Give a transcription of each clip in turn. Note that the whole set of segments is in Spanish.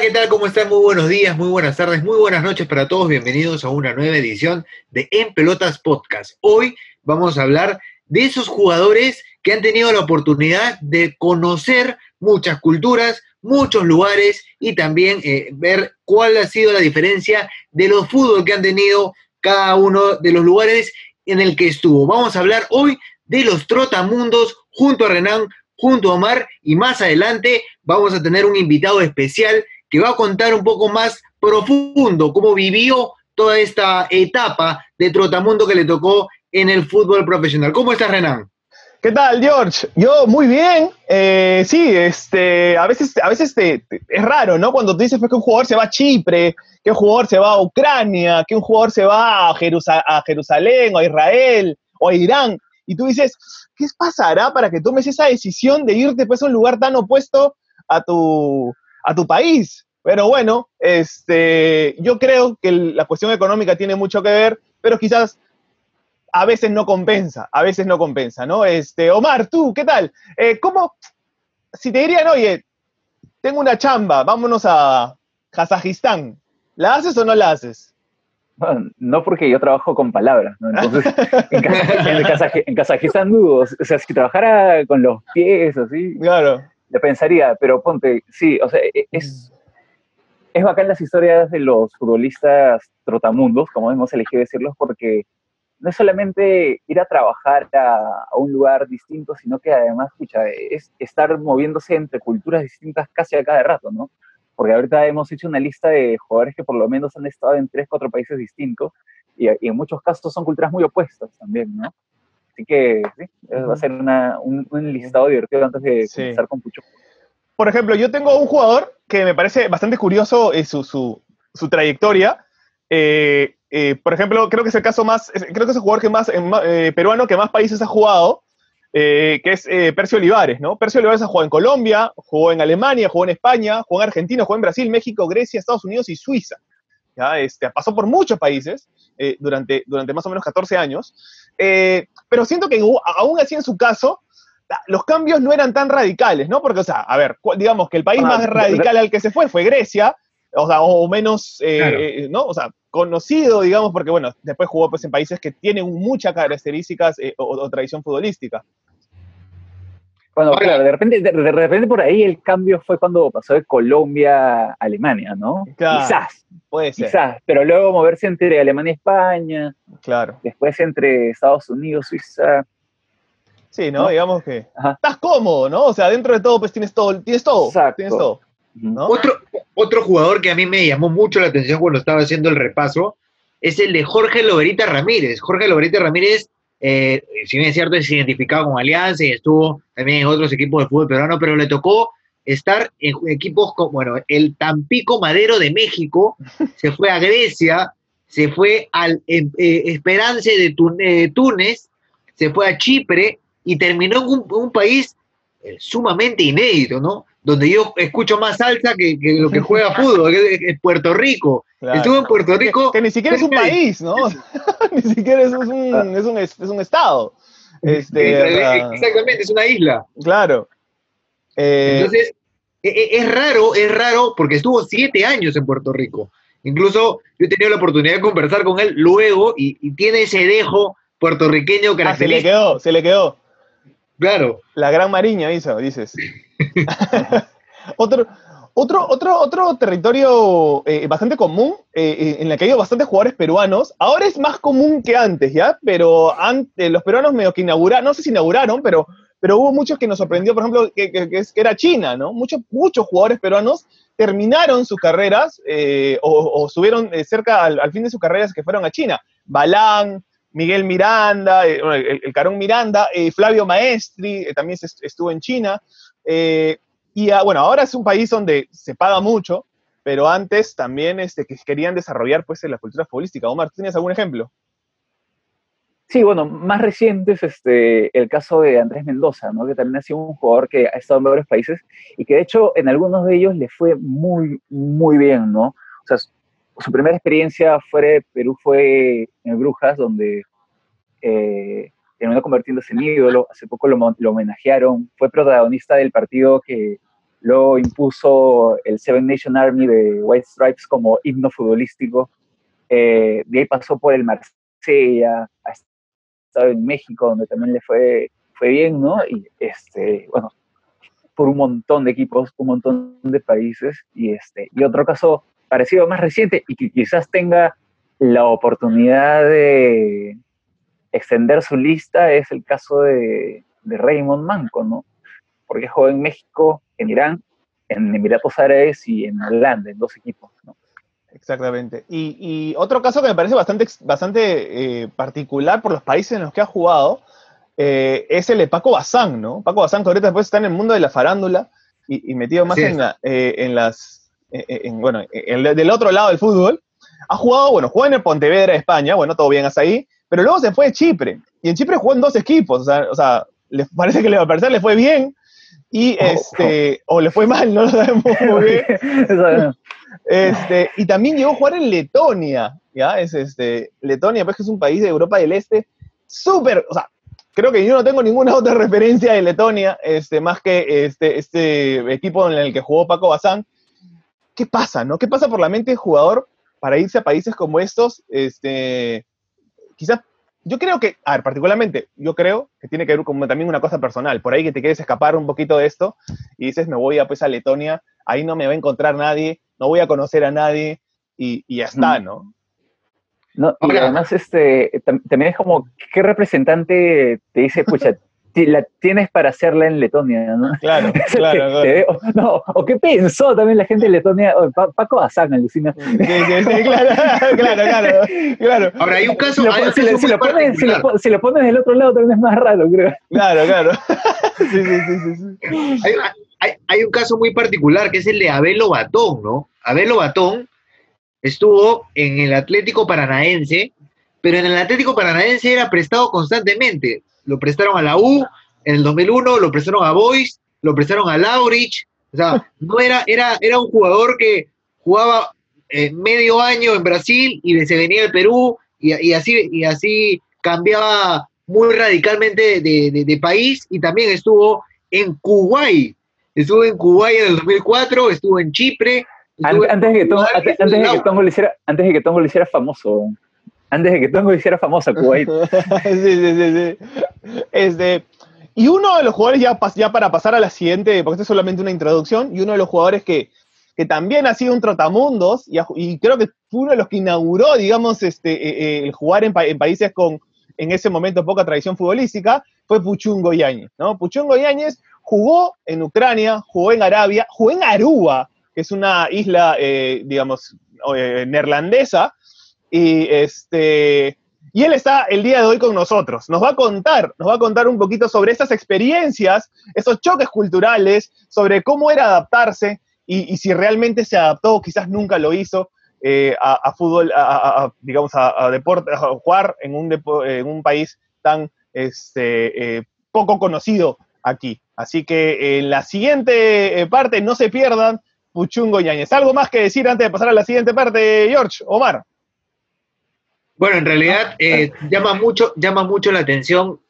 ¿qué tal? ¿Cómo están? Muy buenos días, muy buenas tardes, muy buenas noches para todos. Bienvenidos a una nueva edición de En Pelotas Podcast. Hoy vamos a hablar de esos jugadores que han tenido la oportunidad de conocer muchas culturas, muchos lugares y también eh, ver cuál ha sido la diferencia de los fútbol que han tenido cada uno de los lugares en el que estuvo. Vamos a hablar hoy de los trotamundos junto a Renan, junto a Omar y más adelante vamos a tener un invitado especial que va a contar un poco más profundo cómo vivió toda esta etapa de trotamundo que le tocó en el fútbol profesional. ¿Cómo estás, Renan? ¿Qué tal, George? Yo muy bien. Eh, sí, este, a veces, a veces es raro, ¿no? Cuando tú dices pues, que un jugador se va a Chipre, que un jugador se va a Ucrania, que un jugador se va a, a Jerusalén o a Israel o a Irán, y tú dices, ¿qué pasará para que tomes esa decisión de irte pues, a un lugar tan opuesto a tu, a tu país? Pero bueno, este, yo creo que la cuestión económica tiene mucho que ver, pero quizás a veces no compensa, a veces no compensa, ¿no? Este, Omar, tú, ¿qué tal? Eh, ¿Cómo, si te dirían, oye, tengo una chamba, vámonos a Kazajistán, ¿la haces o no la haces? no porque yo trabajo con palabras, ¿no? Entonces, en, Kazajistán dudo, o sea, si trabajara con los pies, así, claro. Le pensaría, pero ponte, sí, o sea, e, es, es bacán las historias de los futbolistas trotamundos, como hemos elegido decirlos, porque no es solamente ir a trabajar a, un lugar distinto, sino que además, escucha, es estar moviéndose entre culturas distintas casi a cada rato, ¿no? Porque ahorita hemos hecho una lista de jugadores que por lo menos han estado en tres, cuatro países distintos y, en muchos casos son culturas muy opuestas también, ¿no? Así que sí, va a ser un, listado divertido antes de comenzar con Pucho. Por ejemplo, yo tengo un jugador que me parece bastante curioso eh, su, su, su trayectoria. Eh, eh, por ejemplo, creo que es el caso más, creo que es el jugador que más, eh, peruano que más países ha jugado, que es Percio Olivares, ¿no? Percio Olivares ha jugado en Colombia, jugó en Alemania, jugó en España, jugó en Argentina, jugó en Brasil, México, Grecia, Estados Unidos y Suiza. ¿ya? Este, pasó por muchos países durante, durante más o menos 14 años, pero siento que aún así en su caso, los cambios no eran tan radicales, ¿no? Porque, o sea, a ver, digamos que el país ah, más radical al que se fue fue Grecia, o sea, o menos, eh, eh, ¿no? O sea, conocido, digamos, porque, bueno, después jugó pues en países que tienen muchas características eh, o, tradición futbolística. Bueno, claro, de repente, de, repente por ahí el cambio fue cuando pasó de Colombia a Alemania, ¿no? quizás. Puede ser. Quizás, pero luego moverse entre Alemania y España. Claro. Después entre Estados Unidos, Suiza. Sí, ¿no? Digamos que estás cómodo, ¿no? O sea, dentro de todo, pues tienes todo, tienes todo. Exacto. Tienes todo. Otro, otro jugador que a mí me llamó mucho la atención cuando estaba haciendo el repaso es el de Jorge Loberita Ramírez. Jorge Loberita Ramírez, eh, si bien es cierto, es identificado con Alianza y estuvo también en otros equipos de fútbol peruano, pero le tocó estar en equipos como, bueno, el Tampico Madero de México, se fue a Grecia, se fue al eh, eh, Esperance de Túnez, se fue a Chipre y terminó en un país sumamente inédito, ¿no? donde yo escucho más salsa que, lo que juega fútbol, que es Puerto Rico. Estuvo en Puerto Rico. Que, ni siquiera es un país, ¿no? ni siquiera es un, es un, es un estado. Este, Exactamente, es una isla. Claro. Eh, Entonces, e, e, es, raro, es raro porque estuvo siete años en Puerto Rico. Incluso yo he tenido la oportunidad de conversar con él luego y, tiene ese dejo puertorriqueño característico. Ah, se le quedó, se le quedó. Claro. La gran Mariña hizo, dices. otro, otro, otro, otro territorio eh, bastante común, eh, eh, en el que hay bastantes jugadores peruanos, ahora es más común que antes, ¿ya? Pero antes, los peruanos medio que inauguraron, no sé si inauguraron, pero, pero hubo muchos que nos sorprendió, por ejemplo, que, que, era China, ¿no? Muchos, muchos jugadores peruanos terminaron sus carreras o, subieron cerca al, fin de sus carreras que fueron a China. Balán, Miguel Miranda, el, Carón Miranda, Flavio Maestri, también estuvo en China. Eh, y ah, bueno, ahora es un país donde se paga mucho, pero antes también este, que querían desarrollar pues, la cultura futbolística. Omar, ¿tienes algún ejemplo? Sí, bueno, más reciente es este, el caso de Andrés Mendoza, ¿no? que también ha sido un jugador que ha estado en varios países y que de hecho en algunos de ellos le fue muy, muy bien, ¿no? O sea, su primera experiencia fuera de Perú fue en Brujas, donde eh, terminó convirtiéndose en ídolo, hace poco lo, homenajearon, fue protagonista del partido que, luego impuso el Seven Nation Army de White Stripes como himno futbolístico, eh, de ahí pasó por el Marsella, ha estado en México, donde también le fue, fue bien, ¿no? Y este, bueno, por un montón de equipos, un montón de países, y, este, y otro caso parecido más reciente y que quizás tenga la oportunidad de extender su lista es el caso de, de Raymond Manco, ¿no? Porque jugó en México, en Irán, en Emiratos Árabes y en Holanda, en dos equipos, ¿no? Exactamente. Y, otro caso que me parece bastante, bastante eh, particular por los países en los que ha jugado eh, es el de Paco Bazán, ¿no? Paco Bazán, que ahorita después está en el mundo de la farándula y, metido más en, eh, en, las, bueno, del otro lado del fútbol. Ha jugado, bueno, jugó en el Pontevedra, España, bueno, todo bien hasta ahí, pero luego se fue a Chipre. Y en Chipre jugó en dos equipos, o sea, o sea le, parece que le, a le fue bien, y oh, este, o le fue mal, no lo sabemos muy bien. este, y también llegó a jugar en Letonia, ¿ya? Es este, Letonia, pues que es un país de Europa del Este, súper, o sea, creo que yo no tengo ninguna otra referencia de Letonia, este, más que este, este equipo en el que jugó Paco Bazán. ¿Qué pasa, no? ¿Qué pasa por la mente del jugador para irse a países como estos? Este, quizás yo creo que, a ver, particularmente, yo creo que tiene que ver con también una cosa personal. Por ahí que te quieres escapar un poquito de esto y dices, me voy a, pues, a Letonia, ahí no me va a encontrar nadie, no voy a conocer a nadie y, y ya está, ¿no? No, y además, este, también es como, ¿qué representante te dice, pucha, la tienes para hacerla en Letonia, ¿no? Claro, claro. claro. no, o qué pensó también la gente de Letonia, Paco Azán, alucina. Sí, sí, sí, claro, claro, claro, claro. Ahora, hay un caso, si, lo, si, lo pones, si, lo, pones, del otro lado también es más raro, creo. Claro, claro. Sí, sí, sí, sí. Hay, hay, hay, un caso muy particular que es el de Abelo Batón, ¿no? Abelo Batón estuvo en el Atlético Paranaense, pero en el Atlético Paranaense era prestado constantemente lo prestaron a la U en el 2001, lo prestaron a Boys, lo prestaron a Laurich, o sea, no era, era, era un jugador que jugaba eh, medio año en Brasil y se venía al Perú y, así, y así cambiaba muy radicalmente de, país y también estuvo en Kuwait, estuvo en Kuwait en el 2004, estuvo en Chipre. Antes, de que Tongo, antes, que Tongo lo hiciera, antes de que Tongo lo hiciera famoso antes de que Tongo hiciera famosa Kuwait. sí, sí, sí. Este, y uno de los jugadores, ya, ya para pasar a la siguiente, porque esto es solamente una introducción, y uno de los jugadores que, que también ha sido un trotamundos, y, creo que fue uno de los que inauguró, digamos, este, eh, eh, el jugar en, países con, en ese momento, poca tradición futbolística, fue Puchungo Yáñez, ¿no? Puchungo Yáñez jugó en Ucrania, jugó en Arabia, jugó en Aruba, que es una isla, eh, digamos, neerlandesa, y, este, y él está el día de hoy con nosotros. Nos va a contar, nos va a contar un poquito sobre esas experiencias, esos choques culturales, sobre cómo era adaptarse y, si realmente se adaptó, quizás nunca lo hizo, eh, a, fútbol, a, digamos, a, deporte, a jugar en un, en un país tan este, eh, poco conocido aquí. Así que en la siguiente eh, parte, no se pierdan, Puchungo Yañez. ¿Algo más que decir antes de pasar a la siguiente parte, George? Omar. Bueno, en realidad eh, llama, mucho, llama mucho la atención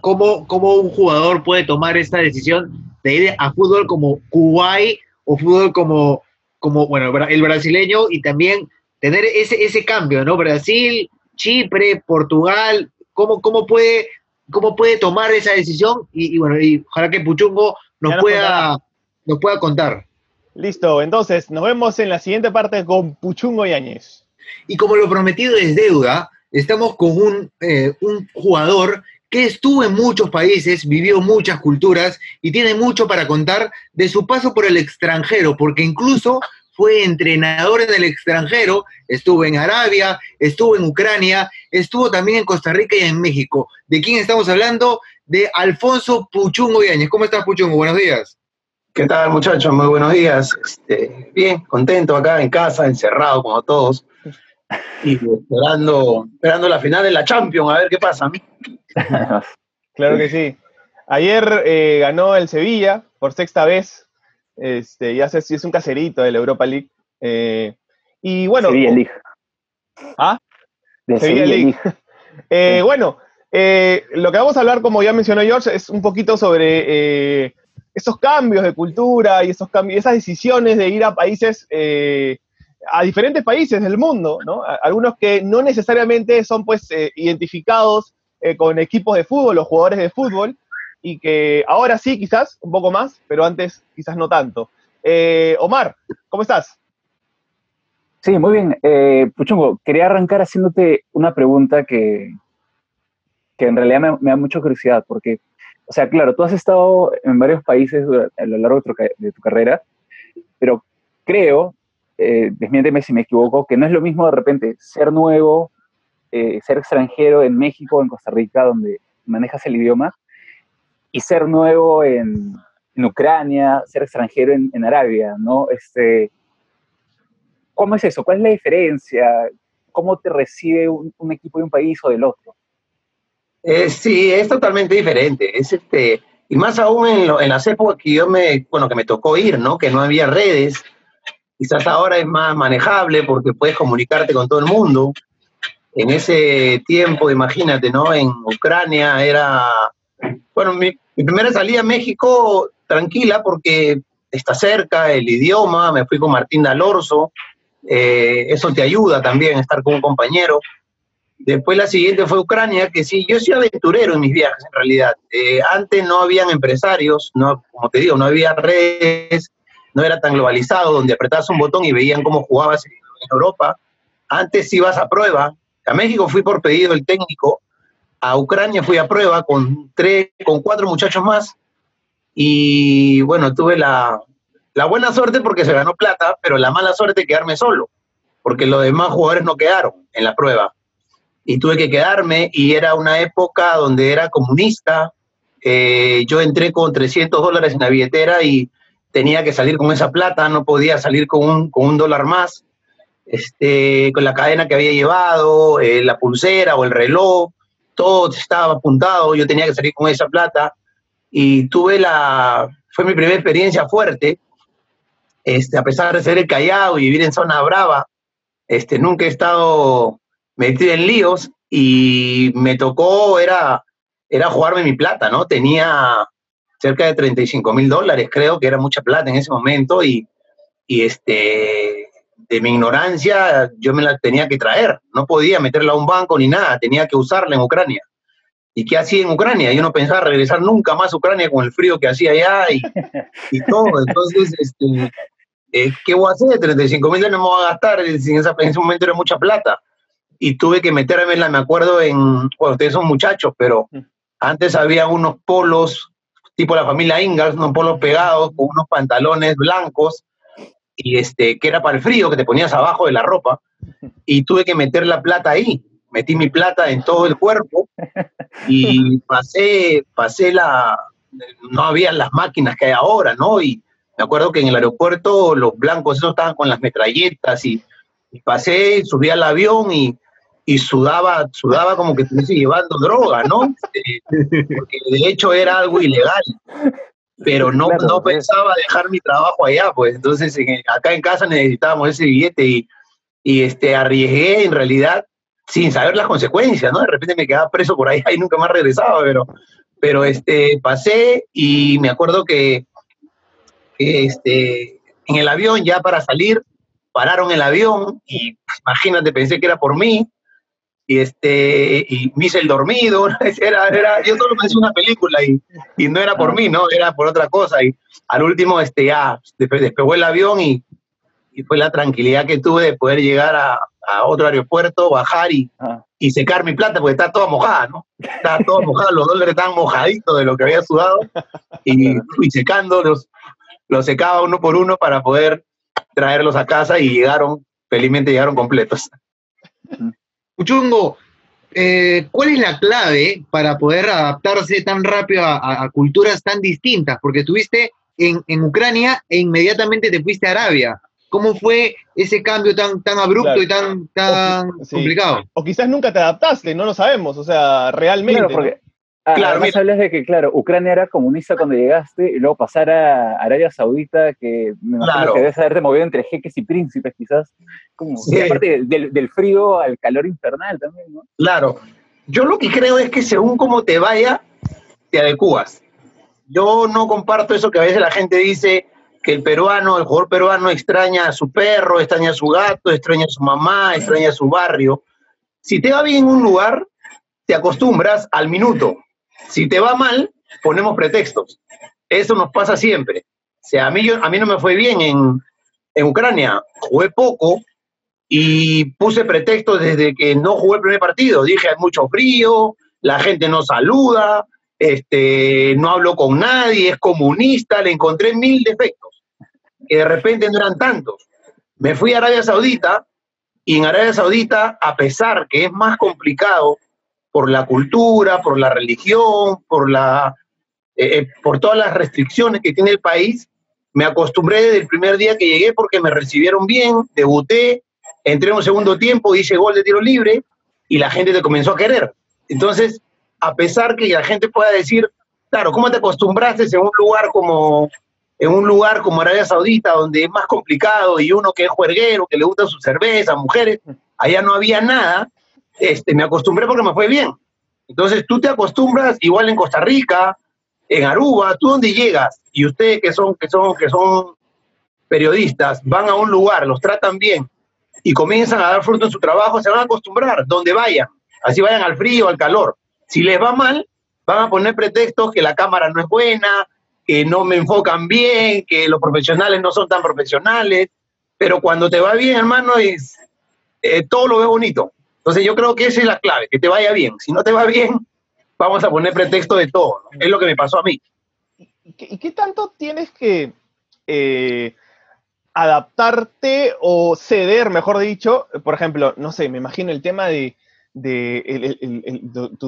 cómo, cómo un jugador puede tomar esta decisión de ir a fútbol como Kuwait o fútbol como, como bueno, el brasileño y también tener ese, ese cambio, ¿no? Brasil, Chipre, Portugal, ¿cómo, cómo, puede, cómo puede tomar esa decisión? Y, bueno, y ojalá que Puchungo nos, pueda, nos pueda contar. Listo, entonces nos vemos en la siguiente parte con Puchungo Yáñez. Y como lo prometido es deuda, estamos con un, eh, un jugador que estuvo en muchos países, vivió muchas culturas y tiene mucho para contar de su paso por el extranjero, porque incluso fue entrenador en el extranjero, estuvo en Arabia, estuvo en Ucrania, estuvo también en Costa Rica y en México. ¿De quién estamos hablando? De Alfonso Puchungo Yáñez. ¿Cómo estás, Puchungo? Buenos días. ¿Qué tal, muchachos? Muy buenos días. Este, bien, contento acá en casa, encerrado como todos y esperando, esperando la final de la Champions, a ver qué pasa. claro que sí. Ayer eh, ganó el Sevilla por sexta vez. Este, ya sé si es un caserito de la Europa League. Eh, y bueno. Sevilla League. ¿Ah? De Sevilla, League. Eh, bueno, lo que vamos a hablar, como ya mencionó George, es un poquito sobre esos cambios de cultura y esos cambios, esas decisiones de ir a países, eh, a diferentes países del mundo, ¿no? Algunos que no necesariamente son pues eh, identificados eh, con equipos de fútbol o jugadores de fútbol y que ahora sí quizás un poco más, pero antes quizás no tanto. Omar, ¿cómo estás? Sí, muy bien. Puchungo, quería arrancar haciéndote una pregunta que, que en realidad me, me da mucha curiosidad, porque o sea, claro, tú has estado en varios países a lo largo de tu, carrera, pero creo, eh, desmiénteme si me equivoco, que no es lo mismo de repente ser nuevo, eh, ser extranjero en México, en Costa Rica, donde manejas el idioma, y ser nuevo en, Ucrania, ser extranjero en, Arabia, ¿no? Este, ¿Cómo es eso? ¿Cuál es la diferencia? ¿Cómo te recibe un equipo de un país o del otro? Eh, sí, es totalmente diferente. Es este, y más aún en, en, las épocas que yo me, bueno, que me tocó ir, ¿no? Que no había redes. Quizás ahora es más manejable porque puedes comunicarte con todo el mundo. En ese tiempo, imagínate, ¿no? En Ucrania era, bueno, mi, primera salida a México tranquila porque está cerca, el idioma, me fui con Martín Dalorzo, eh, eso te ayuda también, estar con un compañero. Después la siguiente fue Ucrania, que sí, yo soy aventurero en mis viajes en realidad. Eh, antes no habían empresarios, no, como te digo, no había redes, no era tan globalizado, donde apretabas un botón y veían cómo jugabas en Europa. Antes ibas a prueba. A México fui por pedido del técnico, a Ucrania fui a prueba con tres, con cuatro muchachos más. Y bueno, tuve la, la buena suerte porque se ganó plata, pero la mala suerte quedarme solo, porque los demás jugadores no quedaron en la prueba y tuve que quedarme y era una época donde era comunista. Eh, yo entré con 300 dólares en la billetera y tenía que salir con esa plata, no podía salir con un, con un dólar más, este, con la cadena que había llevado, eh, la pulsera o el reloj, todo estaba apuntado, yo tenía que salir con esa plata y tuve la, fue mi primera experiencia fuerte, este, a pesar de ser el Callao y vivir en zona brava, este, nunca he estado metí en líos y me tocó, era, era jugarme mi plata, ¿no? Tenía cerca de 35 mil dólares, creo que era mucha plata en ese momento y, y este, de mi ignorancia yo me la tenía que traer, no podía meterla a un banco ni nada, tenía que usarla en Ucrania. ¿Y qué hacía en Ucrania? Yo no pensaba regresar nunca más a Ucrania con el frío que hacía allá y, y todo. Entonces, este, eh, ¿qué voy a hacer? 35 mil dólares no me voy a gastar, en ese momento era mucha plata y tuve que meterme, la, me acuerdo, en, bueno, ustedes son muchachos, pero mm. antes había unos polos, tipo la familia Ingalls, unos polos pegados con unos pantalones blancos, y este, que era para el frío, que te ponías abajo de la ropa, y tuve que meter la plata ahí. Metí mi plata en todo el cuerpo y pasé, pasé la, no había las máquinas que hay ahora, ¿no? Y me acuerdo que en el aeropuerto los blancos esos estaban con las metralletas y, y pasé, subí al avión y y sudaba, sudaba como que estuviese llevando droga, ¿no? Eh, porque de hecho era algo ilegal. Pero no, no pensaba dejar mi trabajo allá, pues entonces acá en casa necesitábamos ese billete y, y este, arriesgué en realidad sin saber las consecuencias, ¿no? De repente me quedaba preso por allá y nunca más regresaba, pero, pero este, pasé y me acuerdo que, que este, en el avión ya para salir pararon el avión y pues, imagínate, pensé que era por mí y este y me hice el dormido era, era yo solo me hice una película y, y, no era por mí no era por otra cosa y al último este ya despegó el avión y, y fue la tranquilidad que tuve de poder llegar a, a otro aeropuerto bajar y, ah. y secar mi plata porque está toda mojada no está toda mojada los dólares estaban mojaditos de lo que había sudado y fui secando los los secaba uno por uno para poder traerlos a casa y llegaron felizmente llegaron completos Uchungo, eh, ¿cuál es la clave para poder adaptarse tan rápido a, culturas tan distintas? Porque estuviste en, Ucrania e inmediatamente te fuiste a Arabia. ¿Cómo fue ese cambio tan, tan abrupto y tan, tan complicado? O quizás nunca te adaptaste, no lo sabemos, o sea, realmente. Claro, además hablas de que, claro, Ucrania era comunista cuando llegaste y luego pasar a Arabia Saudita, que me imagino que debes haberte movido entre jeques y príncipes, quizás. Como, aparte del, frío al calor infernal también, ¿no? Claro. Yo lo que creo es que según cómo te vaya, te adecuas. Yo no comparto eso que a veces la gente dice que el peruano, el jugador peruano extraña a su perro, extraña a su gato, extraña a su mamá, extraña a su barrio. Si te va bien en un lugar, te acostumbras al minuto. Si te va mal, ponemos pretextos. Eso nos pasa siempre. O sea, a mí, a mí no me fue bien en, en Ucrania. Jugué poco y puse pretextos desde que no jugué el primer partido. Dije, hay mucho frío, la gente no saluda, este, no hablo con nadie, es comunista, le encontré mil defectos, que de repente no eran tantos. Me fui a Arabia Saudita y en Arabia Saudita, a pesar que es más complicado por la cultura, por la religión, por, la, eh, eh, por todas las restricciones que tiene el país, me acostumbré desde el primer día que llegué porque me recibieron bien, debuté, entré en un segundo tiempo, hice gol de tiro libre y la gente te comenzó a querer. Entonces, a pesar que la gente pueda decir, claro, ¿cómo te acostumbraste en un lugar como en un lugar como Arabia Saudita, donde es más complicado y uno que es juerguero, que le gusta su cerveza, mujeres, allá no había nada, este, me acostumbré porque me fue bien. Entonces tú te acostumbras, igual en Costa Rica, en Aruba, tú donde llegas, y ustedes que son, que son, que son periodistas, van a un lugar, los tratan bien y comienzan a dar fruto en su trabajo, se van a acostumbrar, donde vayan, así vayan al frío, al calor. Si les va mal, van a poner pretextos que la cámara no es buena, que no me enfocan bien, que los profesionales no son tan profesionales, pero cuando te va bien, hermano, es, eh, todo lo ve bonito. Entonces yo creo que esa es la clave, que te vaya bien. Si no te va bien, vamos a poner pretexto de todo. Es lo que me pasó a mí. ¿Y qué, tanto tienes que eh, adaptarte o ceder, mejor dicho? Por ejemplo, no sé, me imagino el tema de de,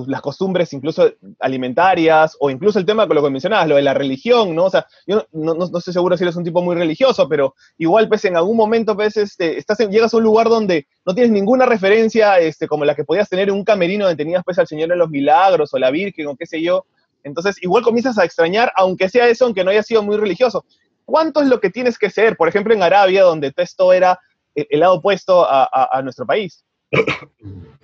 las costumbres incluso alimentarias o incluso el tema con lo que mencionabas, lo de la religión, ¿no? O sea, yo no, no, estoy seguro si eres un tipo muy religioso, pero igual pues en algún momento pues este, llegas a un lugar donde no tienes ninguna referencia este, como la que podías tener en un camerino donde tenías pues al Señor de los Milagros o la Virgen o qué sé yo. Entonces igual comienzas a extrañar, aunque sea eso, aunque no haya sido muy religioso. ¿Cuánto es lo que tienes que ser? Por ejemplo, en Arabia, donde esto era el, lado opuesto a, a nuestro país.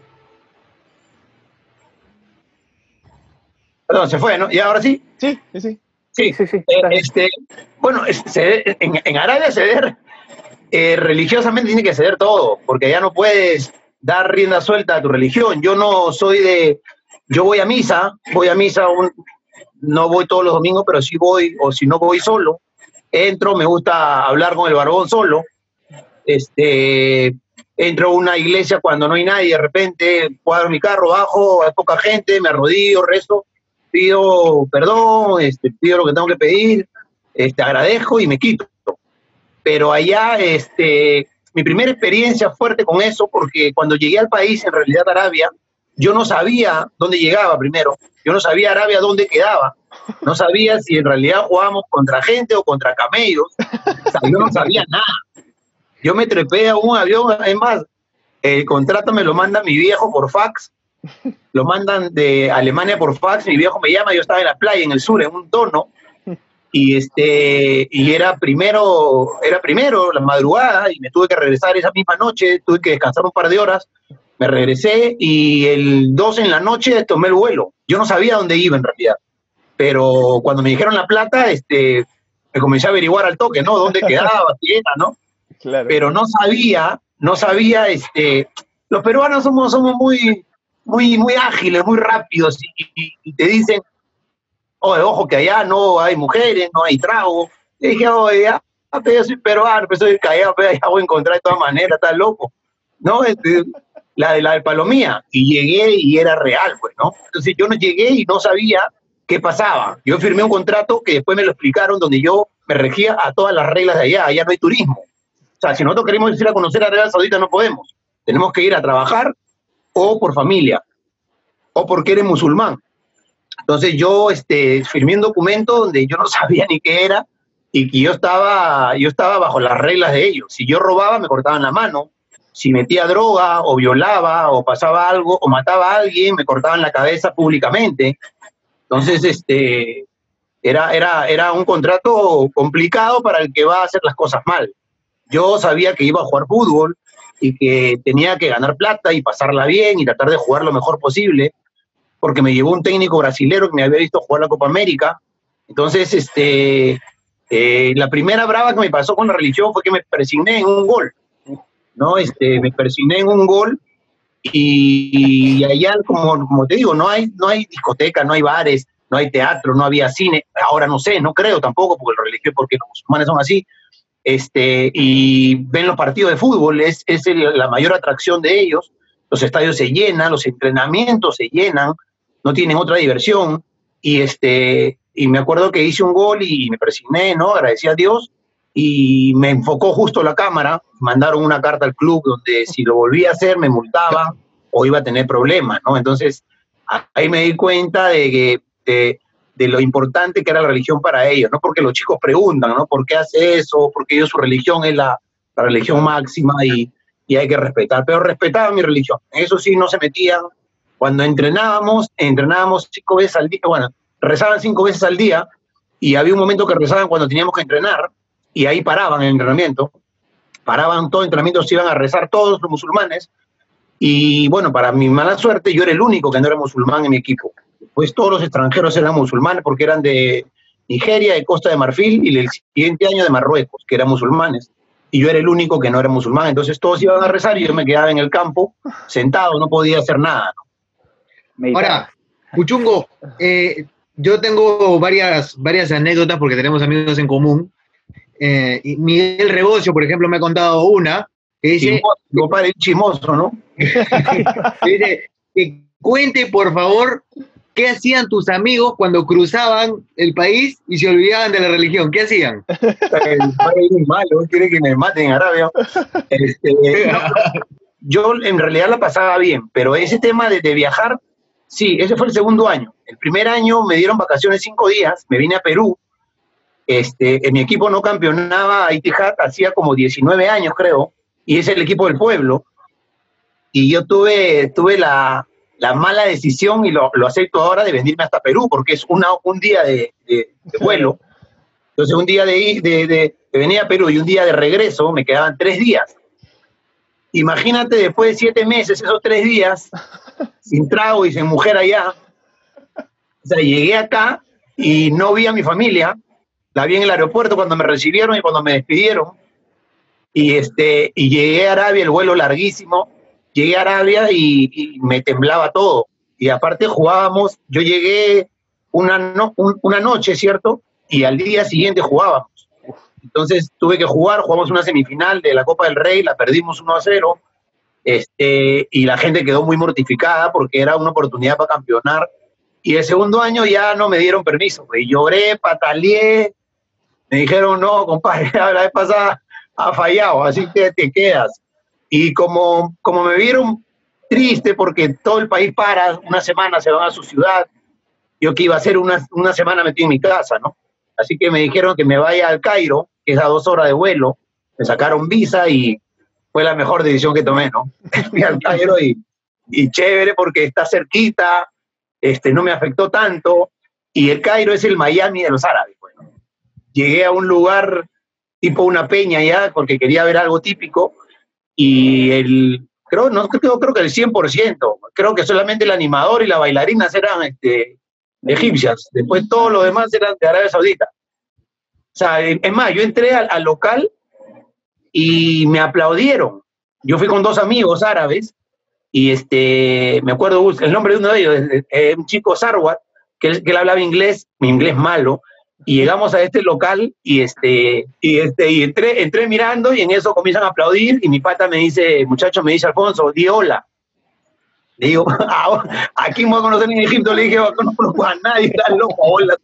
Perdón, se fue, ¿no? ¿Y ahora sí? Sí, sí, sí. Sí, sí, sí. Eh, este, bueno, en, Arabia ceder, eh, religiosamente tiene que ceder todo, porque ya no puedes dar rienda suelta a tu religión. Yo no soy de, yo voy a misa, voy a misa, no voy todos los domingos, pero sí voy, o si no voy solo, entro, me gusta hablar con el barbón solo, este, entro a una iglesia cuando no hay nadie, de repente cuadro mi carro, bajo, hay poca gente, me arrodillo, rezo, pido perdón, este, pido lo que tengo que pedir, este, agradezco y me quito. Pero allá, este, mi primera experiencia fuerte con eso, porque cuando llegué al país, en realidad Arabia, yo no sabía dónde llegaba primero, yo no sabía Arabia dónde quedaba, no sabía si en realidad jugábamos contra gente o contra camellos, yo no sabía nada. Yo me trepé a un avión, además, el contrato me lo manda mi viejo por fax, lo mandan de Alemania por fax, mi viejo me llama, yo estaba en la playa, en el sur, en un tono, y este y era primero era primero la madrugada y me tuve que regresar esa misma noche tuve que descansar un par de horas me regresé y el 2 en la noche tomé el vuelo. Yo no sabía dónde iba en realidad pero cuando me dijeron la plata este me comencé a averiguar al toque no dónde quedaba qué era no pero no sabía no sabía este los peruanos somos somos muy muy, muy ágiles, muy rápidos y, te dicen, ojo que allá no hay mujeres, no hay trago. Y dije, oye, ya, yo soy peruano, pero soy callado, pero ya voy a encontrar de todas maneras, está loco. ¿No? Este, la de la de Palomía. Y llegué y era real, pues, ¿no? Entonces yo no llegué y no sabía qué pasaba. Yo firmé un contrato que después me lo explicaron donde yo me regía a todas las reglas de allá. Allá no hay turismo. O sea, si nosotros queremos ir a conocer a Arabia Saudita, no podemos. Tenemos que ir a trabajar o por familia, o porque eres musulmán. Entonces yo este, firmé un documento donde yo no sabía ni qué era y que yo estaba, yo estaba bajo las reglas de ellos. Si yo robaba, me cortaban la mano. Si metía droga o violaba o pasaba algo o mataba a alguien, me cortaban la cabeza públicamente. Entonces, este, era, era, era un contrato complicado para el que va a hacer las cosas mal. Yo sabía que iba a jugar fútbol, y que tenía que ganar plata y pasarla bien y tratar de jugar lo mejor posible, porque me llevó un técnico brasilero que me había visto jugar la Copa América, Entonces, este, eh, la primera brava que me pasó con la religión fue que me persigné en un gol, ¿no? Este, me persigné en un gol y, allá, como, como, te digo, no hay, no hay discoteca, no hay bares, no hay teatro, no había cine. Ahora no sé, no creo tampoco, porque la religión, porque los musulmanes son así. Este, y ven los partidos de fútbol, es, es la mayor atracción de ellos. Los estadios se llenan, los entrenamientos se llenan, no tienen otra diversión. Y, este, y me acuerdo que hice un gol y me presigné, ¿no? Agradecí a Dios y me enfocó justo la cámara. Mandaron una carta al club donde si lo volvía a hacer me multaban o iba a tener problemas, ¿no? Entonces ahí me di cuenta de que de, de, lo importante que era la religión para ellos, ¿no? Porque los chicos preguntan, ¿no? ¿Por qué hace eso? Porque ellos su religión es la, la religión máxima y, y, hay que respetar. Pero respetaban mi religión. Eso sí, no se metían. Cuando entrenábamos, entrenábamos cinco veces al día, bueno, rezaban cinco veces al día y había un momento que rezaban cuando teníamos que entrenar y ahí paraban el entrenamiento. Paraban todo el entrenamiento, se iban a rezar todos los musulmanes. Y bueno, para mi mala suerte, yo era el único que no era musulmán en mi equipo pues todos los extranjeros eran musulmanes porque eran de Nigeria, de Costa de Marfil y el siguiente año de Marruecos, que eran musulmanes. Y yo era el único que no era musulmán. Entonces todos iban a rezar y yo me quedaba en el campo sentado, no podía hacer nada. Ahora, Puchungo, eh, yo tengo varias, varias anécdotas porque tenemos amigos en común. Eh, y Miguel Rebocio, por ejemplo, me ha contado una que dice... Chimoso, ¿no? dice que cuente, por favor, ¿Qué hacían tus amigos cuando cruzaban el país y se olvidaban de la religión? ¿Qué hacían? El malo, quiere que me maten en Arabia. Este, yo en realidad la pasaba bien, pero ese tema de, viajar, sí, ese fue el segundo año. El primer año me dieron vacaciones cinco días, me vine a Perú. Este, en mi equipo no campeonaba a Itihad hacía como 19 años, creo, y es el equipo del pueblo. Y yo tuve, tuve la, la mala decisión, y lo, lo, acepto ahora, de venirme hasta Perú, porque es una, un día de, vuelo. Entonces, un día de, de, de, venir a Perú y un día de regreso, me quedaban tres días. Imagínate después de siete meses, esos tres días, sin trago y sin mujer allá. O sea, llegué acá y no vi a mi familia. La vi en el aeropuerto cuando me recibieron y cuando me despidieron. Y, este, y llegué a Arabia, el vuelo larguísimo llegué a Arabia y, me temblaba todo. Y aparte jugábamos, yo llegué una, una noche, ¿cierto? Y al día siguiente jugábamos. Entonces tuve que jugar, jugamos una semifinal de la Copa del Rey, la perdimos 1 a 0, este, y la gente quedó muy mortificada porque era una oportunidad para campeonar. Y el segundo año ya no me dieron permiso, y lloré, pataleé, me dijeron, no, compadre, la vez pasada ha fallado, así que te quedas. Y como, como me vieron triste porque todo el país para, una semana se van a su ciudad, yo que iba a ser una, una semana metido en mi casa, ¿no? Así que me dijeron que me vaya al Cairo, que es a dos horas de vuelo, me sacaron visa y fue la mejor decisión que tomé, ¿no? Fui al Cairo y, y chévere porque está cerquita, este, no me afectó tanto, y el Cairo es el Miami de los árabes. Bueno, llegué a un lugar tipo una peña ya, porque quería ver algo típico, y el, creo, no, creo, creo que el 100%, creo que solamente el animador y la bailarina eran este, egipcias, después todo lo demás eran de Arabia Saudita. O sea, es más, yo entré al, local y me aplaudieron. Yo fui con dos amigos árabes y este, me acuerdo el nombre de uno de ellos, un chico Sarwat, que, que él hablaba inglés, mi inglés malo, y llegamos a este local y este y este y entré entré mirando y en eso comienzan a aplaudir y mi pata me dice muchacho me dice Alfonso di hola. Le digo ah, aquí me voy a conocer en Egipto le dije no conozco a nadie está loco hola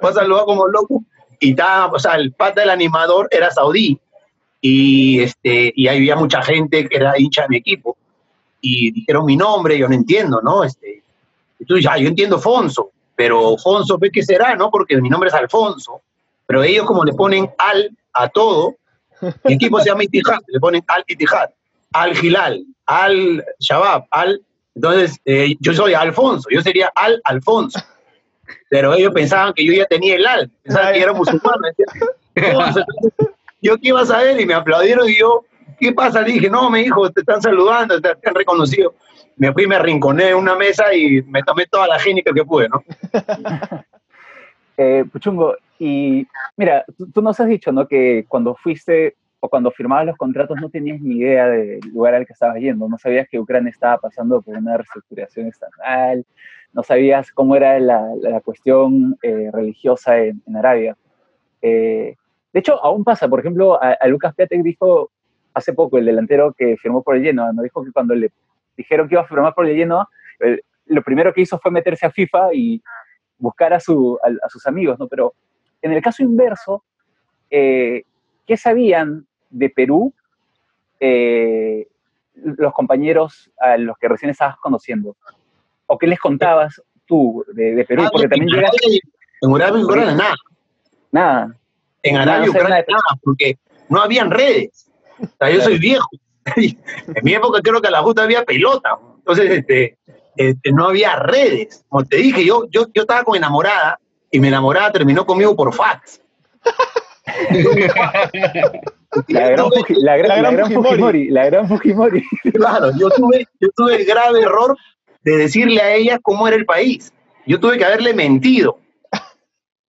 vas a saludar como loco y estaba o sea el pata del animador era saudí. Y este y ahí había mucha gente que era hincha de mi equipo. Y dijeron mi nombre yo no entiendo no este entonces ah, yo entiendo Fonso pero Alfonso, ¿qué será, no? Porque mi nombre es Alfonso, pero ellos como le ponen al a todo, mi equipo se llama Itihad, le ponen al Itihad, al Gilal, al Shabab, al... Entonces, eh, yo soy Alfonso, yo sería al Alfonso. Pero ellos pensaban que yo ya tenía el al, pensaban que era musulmán. yo qué iba a saber y me aplaudieron y yo, ¿qué pasa? Le dije, no, mi hijo, te están saludando, te han reconocido me fui, me arrinconé en una mesa y me tomé toda la génica que pude, ¿no? Eh, Puchungo, y mira, tú, nos has dicho, ¿no? Que cuando fuiste o cuando firmabas los contratos no tenías ni idea del lugar al que estabas yendo, no sabías que Ucrania estaba pasando por una reestructuración estatal, no sabías cómo era la, la cuestión eh, religiosa en, Arabia. Eh, de hecho, aún pasa, por ejemplo, a, Lucas Piatek dijo hace poco, el delantero que firmó por el Genoa, nos dijo que cuando le dijeron que iba a firmar por el Genoa, lo primero que hizo fue meterse a FIFA y buscar a, su, a, sus amigos, ¿no? Pero en el caso inverso, eh, ¿qué sabían de Perú eh, los compañeros a los que recién estabas conociendo? ¿O qué les contabas tú de, Perú? Ah, porque también. En Arabia y Ucrania nada. Nada. En Arabia y Ucrania nada, porque no habían redes. O sea, yo soy viejo. En mi época creo que a la justa había pelota. Entonces, este, este, no había redes. Como te dije, yo, yo, yo estaba con enamorada y mi enamorada terminó conmigo por fax. la, gran, la, gran, Fujimori. La gran Fujimori. Claro, yo tuve, yo tuve el grave error de decirle a ella cómo era el país. Yo tuve que haberle mentido.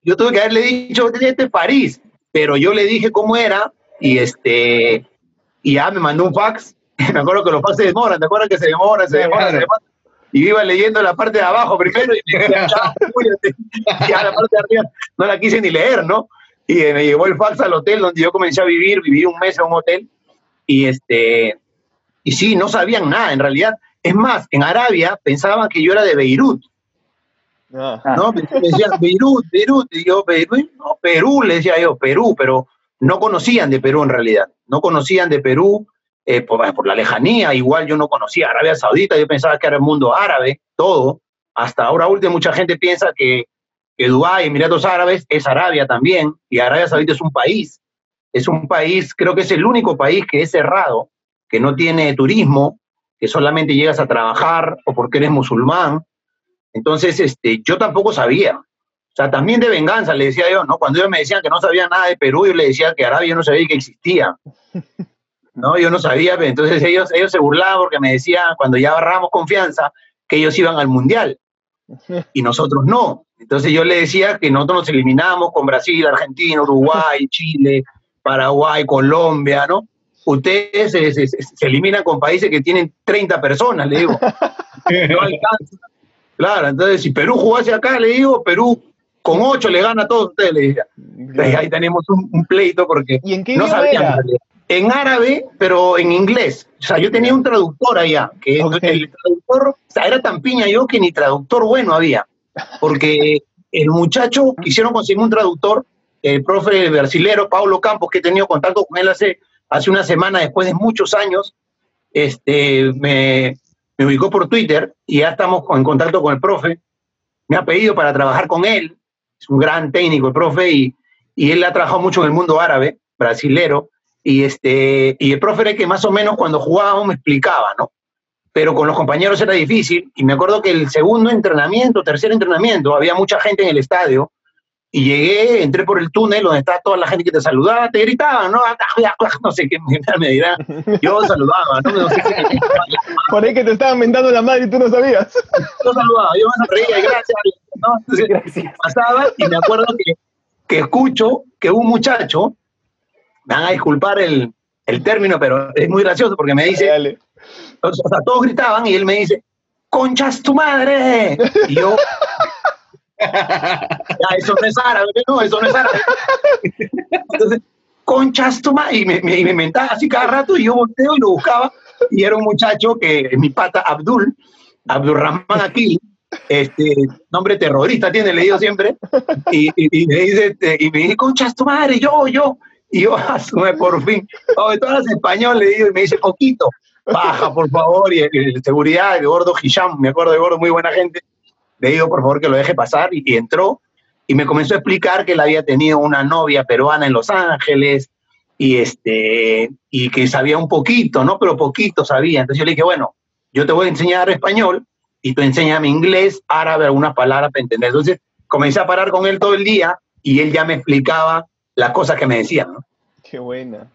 Yo tuve que haberle dicho, este es París. Pero yo le dije cómo era y este y ya me mandó un fax. Me acuerdo que los faxes se demoran, ¿te acuerdas que se demoran, se demoran, se demoran? y iba leyendo la parte de abajo primero y me decía, ya la parte de arriba no la quise ni leer, ¿no? Y eh, me llevó el fax al hotel donde yo comencé a vivir, viví un mes en un hotel y este y sí, no sabían nada en realidad. Es más, en Arabia pensaban que yo era de Beirut. Ah. ¿No? Me decían Beirut, Beirut, y yo, Beirut, no, Perú, le decía yo, Perú, pero no conocían de Perú en realidad, no conocían de Perú, eh, por, la lejanía, igual yo no conocía Arabia Saudita, yo pensaba que era el mundo árabe, todo. Hasta ahora último mucha gente piensa que, que Dubái, Emiratos Árabes, es Arabia también, y Arabia Saudita es un país. Es un país, creo que es el único país que es cerrado, que no tiene turismo, que solamente llegas a trabajar o porque eres musulmán. Entonces, este, yo tampoco sabía. O sea, también de venganza, le decía yo, ¿no? Cuando ellos me decían que no sabía nada de Perú, yo le decía que Arabia no sabía que existía. ¿no? Yo no sabía, pero entonces ellos, ellos se burlaban porque me decían, cuando ya agarramos confianza, que ellos iban al Mundial y nosotros no. Entonces yo le decía que nosotros nos eliminamos con Brasil, Argentina, Uruguay, Chile, Paraguay, Colombia, ¿no? Ustedes se, eliminan con países que tienen 30 personas, le digo. No alcanza. Claro, entonces si Perú jugase acá, le digo, Perú con 8 le gana a todos ustedes, le decía. ahí tenemos un, pleito porque ¿Y en qué no sabían en árabe, pero en inglés. O sea, yo tenía un traductor allá, que el traductor, o sea, era tan piña yo que ni traductor bueno había, porque el muchacho quisieron conseguir un traductor, el profe brasilero Pablo Campos, que he tenido contacto con él hace, hace una semana, después de muchos años, este, me, me ubicó por Twitter y ya estamos en contacto con el profe. Me ha pedido para trabajar con él, es un gran técnico el profe y, y él ha trabajado mucho en el mundo árabe, brasilero, y, este, y el profe era que más o menos cuando jugábamos me explicaba, ¿no? Pero con los compañeros era difícil. Y me acuerdo que el segundo entrenamiento, tercer entrenamiento, había mucha gente en el estadio. Y llegué, entré por el túnel donde estaba toda la gente que te saludaba, te gritaban, ¿no? No sé qué me dirá. Yo saludaba, ¿no? sé qué. Por ahí que te estaban mentando la madre y tú no sabías. Yo saludaba, yo me sonreía, gracias. ¿no? Entonces, pasaba y me acuerdo que, que escucho que un muchacho me van a disculpar el, el término, pero es muy gracioso porque me dice, o sea, todos gritaban y él me dice, conchas tu madre. Y yo, eso no es árabe, no, eso no es árabe. Entonces, conchas madre, y me, me, me mentaba así cada rato y yo volteo y lo buscaba y era un muchacho que mi pata Abdul, Abdurrahman aquí, este, nombre terrorista tiene, le digo siempre, y, me dice, este, y me dice, conchas tu madre, yo, yo, y yo, asume por fin. Oh, todas español le digo y me dice, poquito, baja, por favor. Y seguridad, el gordo Hisham, me acuerdo de gordo, muy buena gente, le digo, por favor, que lo deje pasar. Y, entró y me comenzó a explicar que él había tenido una novia peruana en Los Ángeles y, este, y que sabía un poquito, ¿no? Pero poquito sabía. Entonces yo le dije, bueno, yo te voy a enseñar español y tú enséñame inglés, árabe, algunas palabras para entender. Entonces comencé a parar con él todo el día y él ya me explicaba las cosas que me decían, ¿no? Qué buena,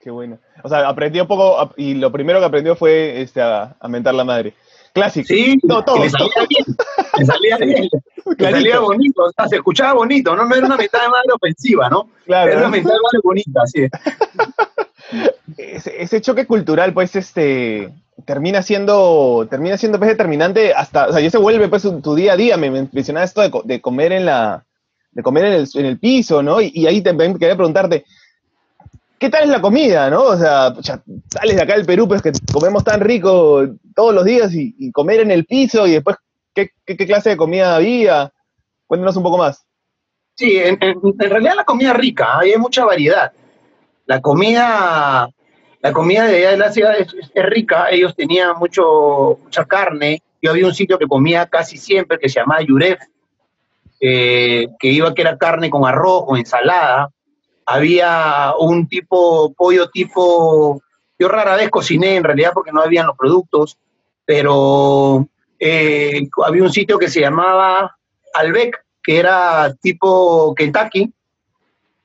qué buena. O sea, aprendió un poco y lo primero que aprendió fue este, a, mentar la madre. Clásico. Sí, todo, todo. le salía bien. Le salía bien. Le salía bonito. O sea, se escuchaba bonito, ¿no? No era una mitad de madre ofensiva, ¿no? Claro. Era una mitad de madre bonita, sí. ese, ese, choque cultural, pues, este termina siendo, termina siendo pues, determinante hasta, o sea, ya se vuelve pues tu, día a día. Me mencionabas esto de, de, comer en la, de comer en el, en el piso, ¿no? Y, y ahí también quería preguntarte, ¿qué tal es la comida, no? O sea, sales de acá del Perú, pues que comemos tan rico todos los días y, comer en el piso y después, ¿qué, clase de comida había? Cuéntanos un poco más. Sí, en, realidad la comida rica, hay mucha variedad. La comida, la comida de allá de la ciudad es, rica, ellos tenían mucho, mucha carne. Yo había un sitio que comía casi siempre que se llamaba Yuref, eh, que iba que era carne con arroz, con ensalada había un tipo, pollo tipo, yo rara vez cociné en realidad porque no habían los productos, pero eh, había un sitio que se llamaba Albec, que era tipo Kentucky,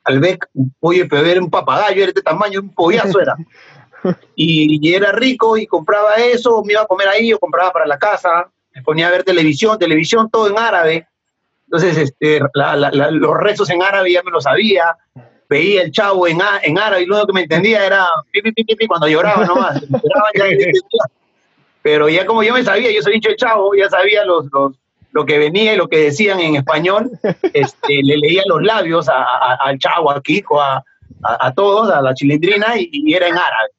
Albec, un pollo de un papagayo, era de este tamaño, un pollazo era. Y, y, era rico y compraba eso, me iba a comer ahí, o compraba para la casa, me ponía a ver televisión, televisión todo en árabe. Entonces, este, los rezos en árabe ya me lo sabía veía el chavo en, en árabe y único que me entendía era pipi, pipi, pipi, cuando lloraba nomás. Pero ya como yo me sabía, yo soy dicho el chavo, ya sabía los, los, lo que venía y lo que decían en español, este, le leía los labios al chavo, a Kiko, a, a, todos, a la chilindrina, y, era en árabe,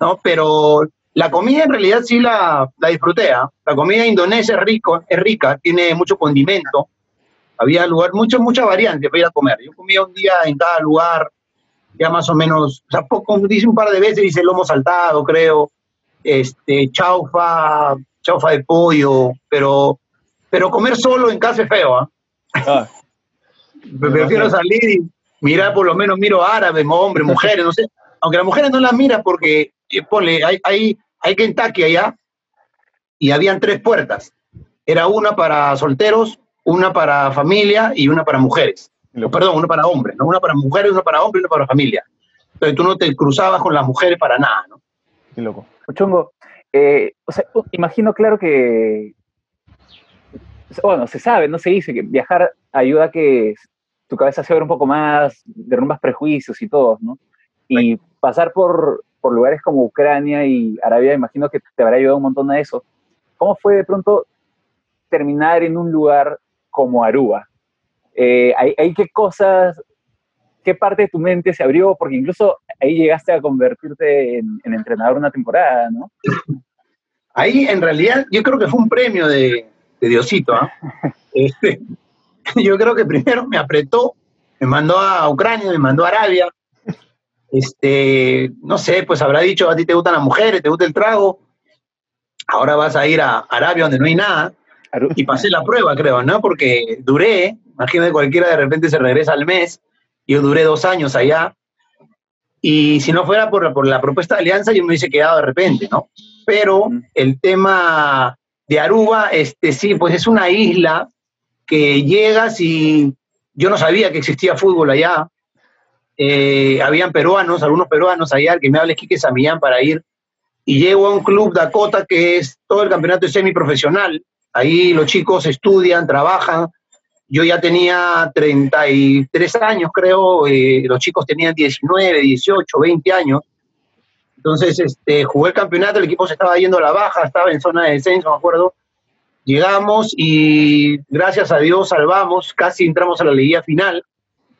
¿no? Pero la comida en realidad sí la, la disfruté, ¿ah? La comida indonesia es, rico, es rica, tiene mucho condimento, había lugar, muchas, muchas variantes para ir a comer. Yo comía un día en cada lugar, ya más o menos, o sea, poco, dice un par de veces, dice lomo saltado, creo, este, chaufa, chaufa de pollo, pero, pero comer solo en casa es feo, ¿ah? ah. Prefiero salir y mirar, por lo menos miro árabes, hombres, mujeres, no sé. Aunque las mujeres no las miras porque, eh, ponle, hay, hay, hay Kentucky allá y habían tres puertas. Era una para solteros, una para familia y una para mujeres. perdón, una para hombres, ¿no? Una para mujeres, una para hombres y una para familia. Entonces tú no te cruzabas con las mujeres para nada, ¿no? Qué loco. Chongo, eh, o sea, imagino claro que, bueno, se sabe, no se dice que viajar ayuda a que tu cabeza se abra un poco más, derrumbas prejuicios y todo, ¿no? Y pasar por, por lugares como Ucrania y Arabia, imagino que te habrá ayudado un montón a eso. ¿Cómo fue de pronto terminar en un lugar como Aruba. Eh, ¿hay, qué cosas, qué parte de tu mente se abrió? Porque incluso ahí llegaste a convertirte en, entrenador una temporada, ¿no? Ahí en realidad yo creo que fue un premio de, Diosito. ¿ah? Este, yo creo que primero me apretó, me mandó a Ucrania, me mandó a Arabia. Este, no sé, pues habrá dicho, a ti te gustan las mujeres, te gusta el trago, ahora vas a ir a Arabia donde no hay nada. Y pasé la prueba, creo, ¿no? Porque duré, imagínate cualquiera de repente se regresa al mes, yo duré dos años allá, y si no fuera por, por la propuesta de alianza, yo me hubiese quedado de repente, ¿no? Pero el tema de Aruba, este, sí, pues es una isla que llegas y yo no sabía que existía fútbol allá. Eh, habían peruanos, algunos peruanos allá, que me habla Quique Samillán para ir. Y llego a un club Dakota que es todo el campeonato semiprofesional. Ahí los chicos estudian, trabajan. Yo ya tenía 33 años, creo, eh, los chicos tenían 19, 18, 20 años. Entonces, este, jugué el campeonato, el equipo se estaba yendo a la baja, estaba en zona de descenso, me acuerdo. Llegamos y gracias a Dios salvamos, casi entramos a la liguilla final.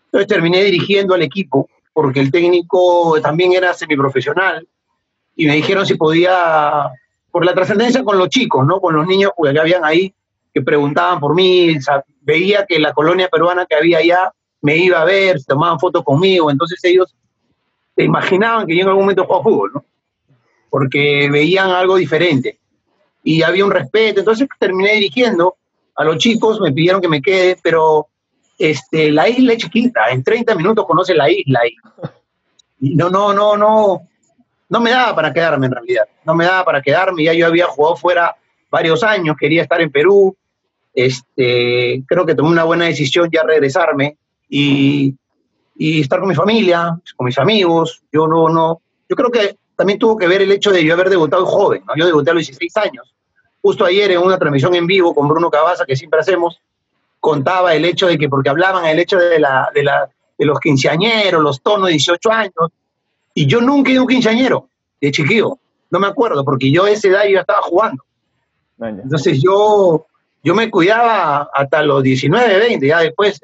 Entonces terminé dirigiendo al equipo, porque el técnico también era semiprofesional, y me dijeron si podía por la trascendencia con los chicos, ¿no? Con los niños que habían ahí, que preguntaban por mí, veía que la colonia peruana que había allá me iba a ver, tomaban fotos conmigo, entonces ellos se imaginaban que yo en algún momento jugaba fútbol, ¿no? Porque veían algo diferente y había un respeto, entonces terminé dirigiendo a los chicos, me pidieron que me quede, pero este, la isla es chiquita, en 30 minutos conoce la isla y no, no, no, no, no me daba para quedarme en realidad, no me daba para quedarme, ya yo había jugado fuera varios años, quería estar en Perú, este, creo que tomé una buena decisión ya regresarme y, y estar con mi familia, con mis amigos, yo no, no, yo creo que también tuvo que ver el hecho de yo haber debutado joven, ¿no? yo debuté a los 16 años, justo ayer en una transmisión en vivo con Bruno Cabaza, que siempre hacemos, contaba el hecho de que, porque hablaban el hecho de, la, de, la, de los quinceañeros, los tonos de 18 años, y yo nunca he ido un quinceañero de chiquillo, no me acuerdo, porque yo a esa edad yo estaba jugando. Entonces yo, yo me cuidaba hasta los 19, 20, ya después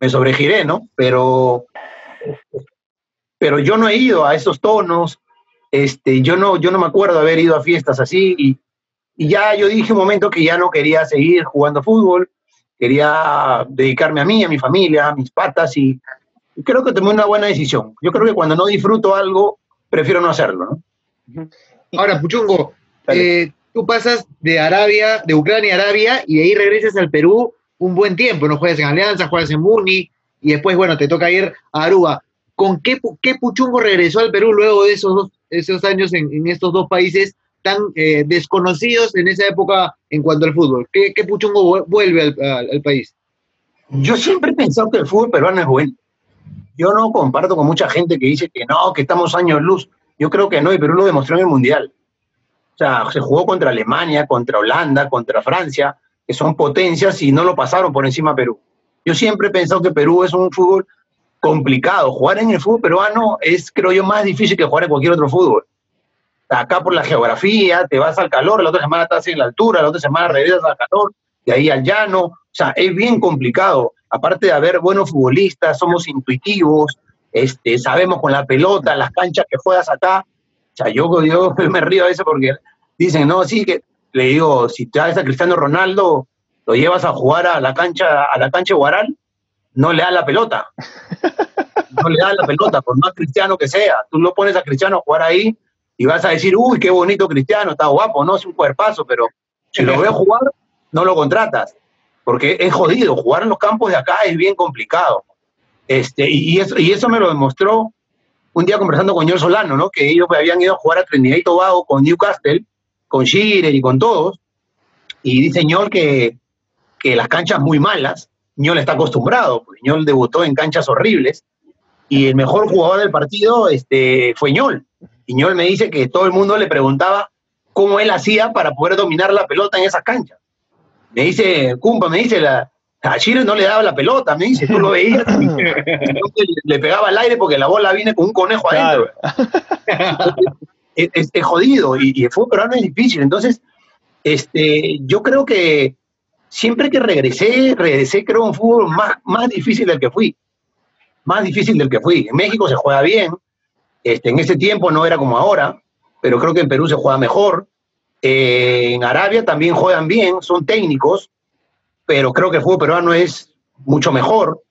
me sobregiré, ¿no? Pero, pero yo no he ido a esos tonos, este, yo, no, yo no me acuerdo haber ido a fiestas así y, y ya yo dije un momento que ya no quería seguir jugando fútbol, quería dedicarme a mí, a mi familia, a mis patas y, creo que tomé una buena decisión. Yo creo que cuando no disfruto algo, prefiero no hacerlo. ¿no? Ahora, Puchungo, eh, tú pasas de Arabia, de Ucrania a Arabia y de ahí regresas al Perú un buen tiempo, ¿no? Juegas en Alianza, juegas en Muni y después, bueno, te toca ir a Aruba. ¿Con qué, qué Puchungo regresó al Perú luego de esos, dos, esos años en, estos dos países tan eh, desconocidos en esa época en cuanto al fútbol? ¿Qué, qué Puchungo vuelve al, país? Yo siempre he pensado que el fútbol peruano es bueno. Yo no comparto con mucha gente que dice que no, que estamos años luz. Yo creo que no, y Perú lo demostró en el Mundial. O sea, se jugó contra Alemania, contra Holanda, contra Francia, que son potencias y no lo pasaron por encima Perú. Yo siempre he pensado que Perú es un fútbol complicado. Jugar en el fútbol peruano es, creo yo, más difícil que jugar en cualquier otro fútbol. Acá por la geografía, te vas al calor, la otra semana estás en la altura, la otra semana regresas al calor, de ahí al llano. O sea, es bien complicado. Aparte de haber buenos futbolistas, somos intuitivos, este, sabemos con la pelota, las canchas que juegas acá, o sea, yo, yo me río a veces porque dicen, no, sí, que le digo, si te das a Cristiano Ronaldo, lo llevas a jugar a la cancha, a la cancha Guaral, no le da la pelota. No le da la pelota, por más cristiano que sea. Tú lo pones a Cristiano a jugar ahí y vas a decir, uy, qué bonito Cristiano, está guapo, no es un cuerpazo, pero si lo veo jugar, no lo contratas. Porque es jodido, jugar en los campos de acá es bien complicado. Este, y, eso, y eso me lo demostró un día conversando con John Solano, ¿no? Que ellos habían ido a jugar a Trinidad y Tobago con Newcastle, con Shearer y con todos. Y dice Ñol que, que las canchas muy malas, Ñol está acostumbrado, porque Ñol debutó en canchas horribles. Y el mejor jugador del partido este, fue Ñol. Y Ñol me dice que todo el mundo le preguntaba cómo él hacía para poder dominar la pelota en esas canchas. Me dice, Cumpa, me dice, la, a Chile no le daba la pelota, me dice, tú lo veías, le pegaba al aire porque la bola viene con un conejo adentro. es, jodido y, el fútbol peruano es difícil. Entonces, este, yo creo que siempre que regresé, regresé creo un fútbol más, más difícil del que fui. Más difícil del que fui. En México se juega bien, este, en ese tiempo no era como ahora, pero creo que en Perú se juega mejor. En Arabia también juegan bien, son técnicos, pero creo que el fútbol peruano es mucho mejor.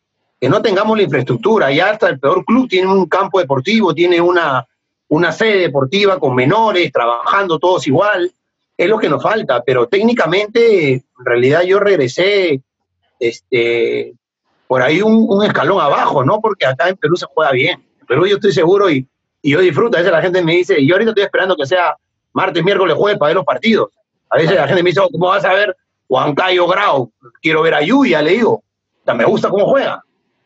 Que no tengamos la infraestructura, ya hasta el peor club tiene un campo deportivo, tiene una, una sede deportiva con menores, trabajando todos igual, es lo que nos falta, pero técnicamente, en realidad yo regresé este, por ahí un, escalón abajo, ¿no? Porque acá en Perú se juega bien. En Perú yo estoy seguro y, y yo disfruto. A veces la gente me dice, yo ahorita estoy esperando que sea martes, miércoles, jueves para ver los partidos. A veces la gente me dice, oh, ¿cómo vas a ver Juan Cayo Grau, quiero ver a Yuya, le digo. O sea, me gusta cómo juega.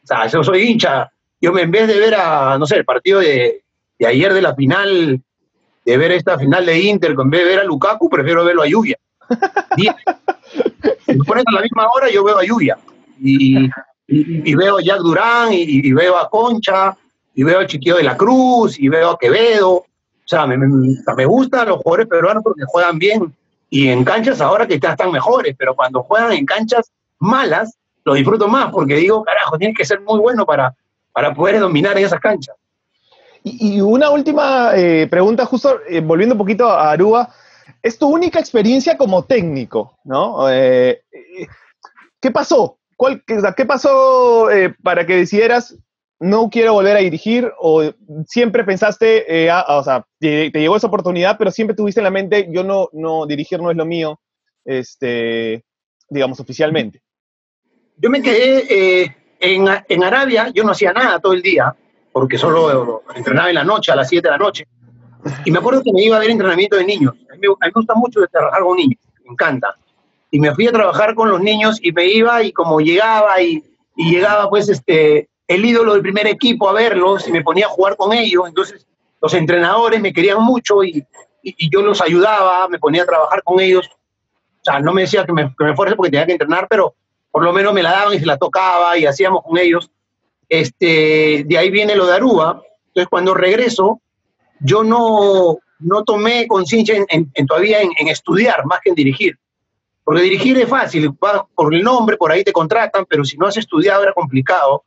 O sea, yo soy hincha. Yo en vez de ver a, no sé, el partido de, ayer de la final, de ver esta final de Inter, en vez de ver a Lukaku, prefiero verlo a Yuya. si me pones a la misma hora, yo veo a Yuya. Y, veo a Jack Durán, y, veo a Concha, y veo al Chiquillo de la Cruz, y veo a Quevedo. O sea, me, me, me gustan los jugadores peruanos porque juegan bien y en canchas ahora que están mejores, pero cuando juegan en canchas malas, lo disfruto más porque digo, carajo, tiene que ser muy bueno para, para poder dominar en esas canchas. Y, una última eh, pregunta, justo eh, volviendo un poquito a Aruba, es tu única experiencia como técnico, ¿no? Eh, ¿Qué pasó? ¿Cuál, ¿Qué pasó para que decidieras no quiero volver a dirigir o siempre pensaste, eh, o sea, te, llegó esa oportunidad, pero siempre tuviste en la mente, yo no, no, dirigir no es lo mío, este, digamos, oficialmente? Yo me quedé eh, en, en, Arabia, yo no hacía nada todo el día, porque solo entrenaba en la noche, a las 7 de la noche. Y me acuerdo que me iba a ver entrenamiento de niños. A mí, me, gusta mucho trabajar con niños, me encanta. Y me fui a trabajar con los niños y me iba y como llegaba y, y llegaba pues este el ídolo del primer equipo a verlos y me ponía a jugar con ellos. Entonces, los entrenadores me querían mucho y, y, yo los ayudaba, me ponía a trabajar con ellos. sea, no me decía que me, que fuerce porque tenía que entrenar, pero por lo menos me la daban y se la tocaba y hacíamos con ellos. Este, de ahí viene lo de Aruba. Entonces, cuando regreso, yo no, no tomé conciencia en, todavía en, estudiar más que en dirigir. Porque dirigir es fácil, por el nombre, por ahí te contratan, pero si no has estudiado era complicado.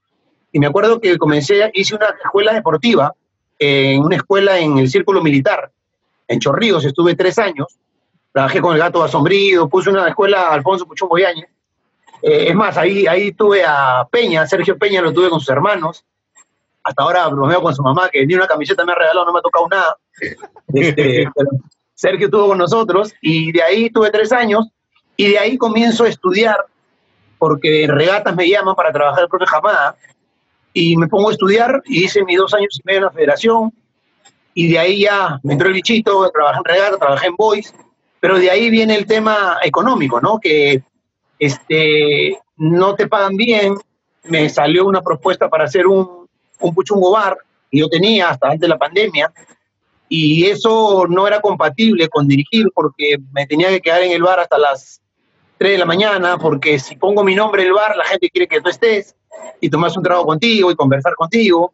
Y me acuerdo que comencé, hice una escuela deportiva, en una escuela en el Círculo Militar, en Chorrillos, estuve tres años, trabajé con el gato asombrío, puse una escuela Alfonso Puchón Boyañez. Eh, es más, ahí, ahí tuve a Peña, Sergio Peña lo tuve con sus hermanos. Hasta ahora bromeo con su mamá, que ni una camiseta me ha regalado, no me ha tocado nada. Este, Sergio estuvo con nosotros y de ahí tuve tres años y de ahí comienzo a estudiar porque en regatas me llaman para trabajar el profe Jamada y me pongo a estudiar y hice mis dos años y medio en la federación. Y de ahí ya me entró el bichito, trabajé en regata, trabajé en boys, pero de ahí viene el tema económico, ¿no? Que este, no te pagan bien, me salió una propuesta para hacer un, un puchungo bar, y yo tenía hasta antes de la pandemia, y eso no era compatible con dirigir porque me tenía que quedar en el bar hasta las 3 de la mañana, porque si pongo mi nombre en el bar, la gente quiere que tú estés y tomas un trago contigo y conversar contigo,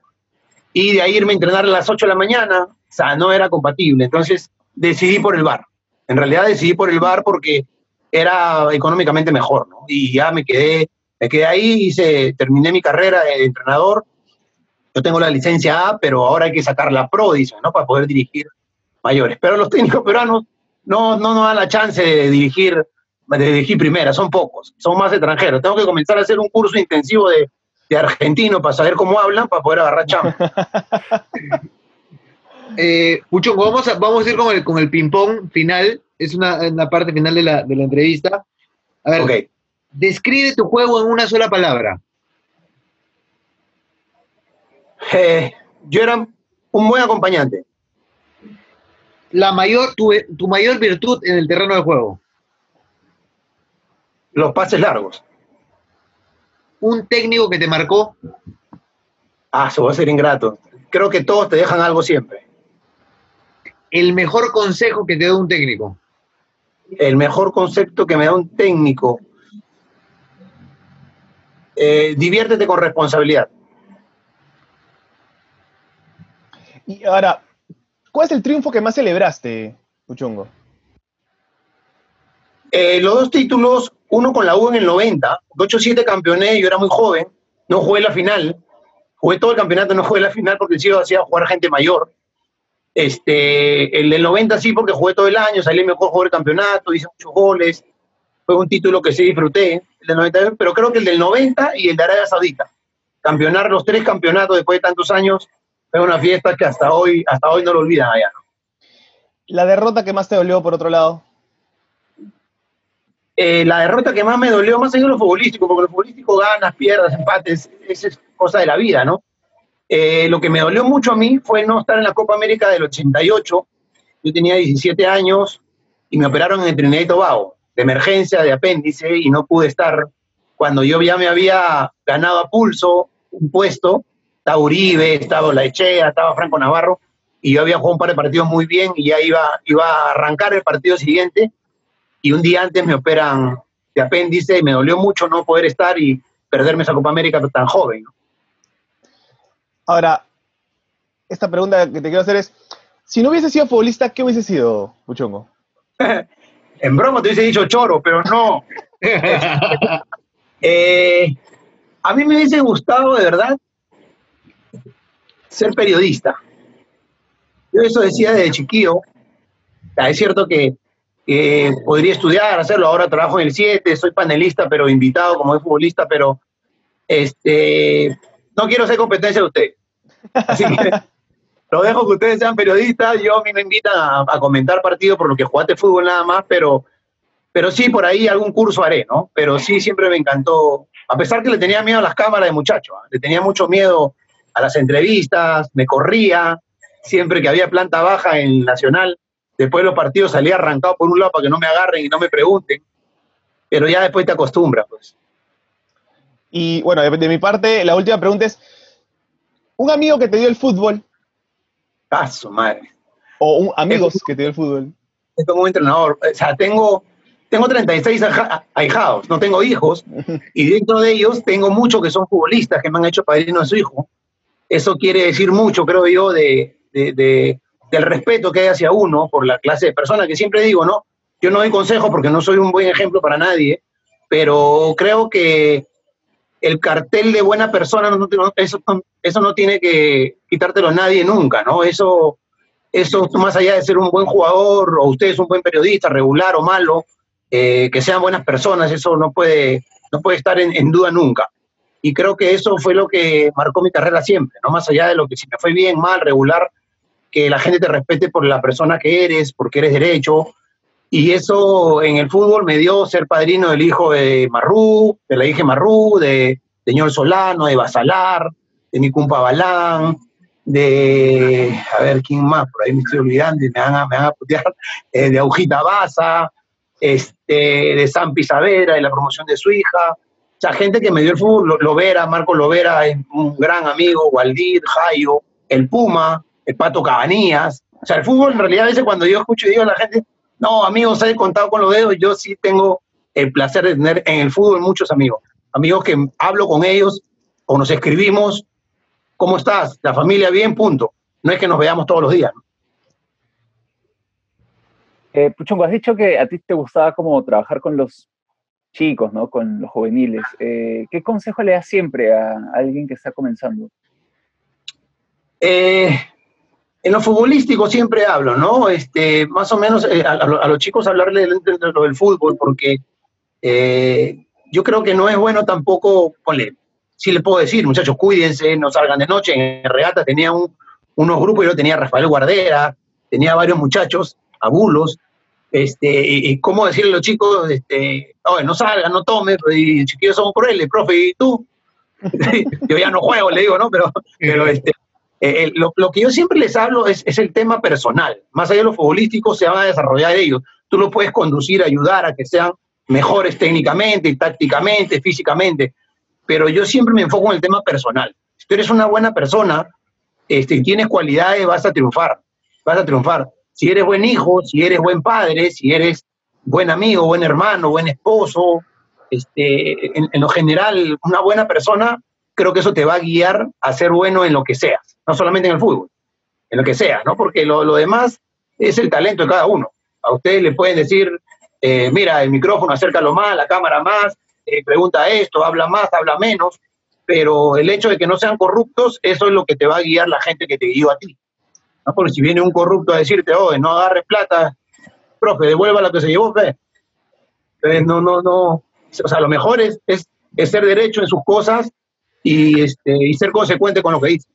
y de ahí irme a entrenar a las 8 de la mañana, o sea, no era compatible. Entonces decidí por el bar. En realidad decidí por el bar porque era económicamente mejor, ¿no? Y ya me quedé, me quedé ahí, hice, terminé mi carrera de entrenador. Yo tengo la licencia A, pero ahora hay que sacar la Pro, ¿no? Para poder dirigir mayores. Pero los técnicos peruanos no, no nos dan la chance de dirigir, de dirigir primera, son pocos, son más extranjeros. Tengo que comenzar a hacer un curso intensivo de, de argentino para saber cómo hablan, para poder agarrar chamba. eh, vamos a, vamos a ir con el, con el ping-pong final es una, parte final de la, entrevista. A ver, describe tu juego en una sola palabra. Eh, yo era un buen acompañante. La mayor, tu, tu mayor virtud en el terreno de juego. Los pases largos. Un técnico que te marcó. Ah, eso va a ser ingrato. Creo que todos te dejan algo siempre. El mejor consejo que te da un técnico el mejor concepto que me da un técnico. Eh, diviértete con responsabilidad. Y ahora, ¿cuál es el triunfo que más celebraste, Puchongo? Eh, los dos títulos, uno con la U en el 90, 8-7 campeoné, yo era muy joven, no jugué la final, jugué todo el campeonato, no jugué la final porque sí hacía jugar gente mayor. Este, el del 90 sí, porque jugué todo el año, salí mejor jugador del campeonato, hice muchos goles. Fue un título que sí disfruté, el del 90, pero creo que el del 90 y el de Arabia Saudita. Campeonar los tres campeonatos después de tantos años fue una fiesta que hasta hoy, hasta hoy no lo olvidan allá. ¿La derrota que más te dolió, por otro lado? Eh, la derrota que más me dolió, más allá de lo futbolístico, porque lo futbolístico ganas, pierdas, empates, esa es cosa de la vida, ¿no? Eh, lo que me dolió mucho a mí fue no estar en la Copa América del 88. Yo tenía 17 años y me operaron en Trinidad y Tobago, de emergencia, de apéndice, y no pude estar. Cuando yo ya me había ganado a pulso un puesto, estaba Uribe, estaba La Echea, estaba Franco Navarro, y yo había jugado un par de partidos muy bien y ya iba, iba a arrancar el partido siguiente, y un día antes me operan de apéndice y me dolió mucho no poder estar y perderme esa Copa América tan joven. ¿no? Ahora, esta pregunta que te quiero hacer es, si no hubiese sido futbolista, ¿qué hubiese sido, Puchongo? en broma te hubiese dicho choro, pero no. Eh, a mí me hubiese gustado, de verdad, ser periodista. Yo eso decía desde chiquillo. Es cierto que, podría estudiar, hacerlo. Ahora trabajo en el 7, soy panelista, pero invitado como es futbolista, pero este, no quiero ser competencia de usted. Así que lo dejo que ustedes sean periodistas. Yo a mí me invitan a, comentar partidos por lo que jugaste fútbol nada más, pero, pero sí, por ahí algún curso haré, ¿no? Pero sí, siempre me encantó. A pesar que le tenía miedo a las cámaras de muchacho, ¿ah? le tenía mucho miedo a las entrevistas, me corría, siempre que había planta baja en Nacional, después de los partidos salía arrancado por un lado para que no me agarren y no me pregunten, pero ya después te acostumbras, pues. Y bueno, de, mi parte, la última pregunta es, un amigo que te dio el fútbol. Paso, madre. O un, amigos que te dio el fútbol. Es como un entrenador. O sea, tengo, tengo 36 ahijados, no tengo hijos, y dentro de ellos tengo muchos que son futbolistas que me han hecho padrino de su hijo. Eso quiere decir mucho, creo yo, de, de, del respeto que hay hacia uno por la clase de persona que siempre digo, ¿no? Yo no doy consejos porque no soy un buen ejemplo para nadie, pero creo que el cartel de buena persona, eso, eso no tiene que quitártelo nadie nunca, ¿no? Eso, eso más allá de ser un buen jugador o usted es un buen periodista, regular o malo, eh, que sean buenas personas, eso no puede, no puede estar en, duda nunca. Y creo que eso fue lo que marcó mi carrera siempre, no más allá de lo que si me fue bien, mal, regular, que la gente te respete por la persona que eres, porque eres derecho. Y eso en el fútbol me dio ser padrino del hijo de Marrú, de la hija de Marrú, de, señor Solano, de Basalar, de mi cumpa Balán, de, a ver, ¿quién más? Por ahí me estoy olvidando y me van a, me van a putear, eh, de Agujita Baza, este, de San Pisavera, de la promoción de su hija. O sea, gente que me dio el fútbol, Lovera, Marco Lovera es un gran amigo, Waldir, Jairo, el Puma, el Pato Cabanías. O sea, el fútbol en realidad a veces cuando yo escucho y digo a la gente, no, amigos, he contado con los dedos, yo sí tengo el placer de tener en el fútbol muchos amigos. Amigos que hablo con ellos o nos escribimos, ¿cómo estás? La familia bien, punto. No es que nos veamos todos los días. ¿no? Eh, Puchongo, has dicho que a ti te gustaba como trabajar con los chicos, ¿no? Con los juveniles. Eh, ¿Qué consejo le das siempre a alguien que está comenzando? Eh, en lo futbolístico siempre hablo, ¿no? Este, más o menos eh, a, los chicos hablarle de, lo del fútbol, porque yo creo que no es bueno tampoco, ponle, sí le puedo decir, muchachos, cuídense, no salgan de noche. En Regata tenía unos grupos, yo tenía Rafael Guardera, tenía varios muchachos, abulos, este, y, cómo decirle a los chicos, este, no salgan, no tomen, y chiquillos somos crueles, profe, ¿y tú? yo ya no juego, le digo, ¿no? Pero, pero este, eh, lo, que yo siempre les hablo es, el tema personal. Más allá de lo futbolístico, se van a desarrollar ellos. Tú los puedes conducir, ayudar a que sean mejores técnicamente, tácticamente, físicamente. Pero yo siempre me enfoco en el tema personal. Si tú eres una buena persona este, y tienes cualidades, vas a triunfar. Vas a triunfar si eres buen hijo, si eres buen padre, si eres buen amigo, buen hermano, buen esposo, este, en, lo general, una buena persona, creo que eso te va a guiar a ser bueno en lo que seas, no solamente en el fútbol, en lo que sea, ¿no? Porque lo, demás es el talento de cada uno. A ustedes le pueden decir, eh, mira, el micrófono acércalo más, la cámara más, eh, pregunta esto, habla más, habla menos, pero el hecho de que no sean corruptos, eso es lo que te va a guiar la gente que te guió a ti. Porque si viene un corrupto a decirte, oh, no agarres plata, profe, devuelva lo que se llevó, fe. Entonces, no, no, no. O sea, lo mejor es, es, ser derecho en sus cosas y, este, y ser consecuente con lo que dice.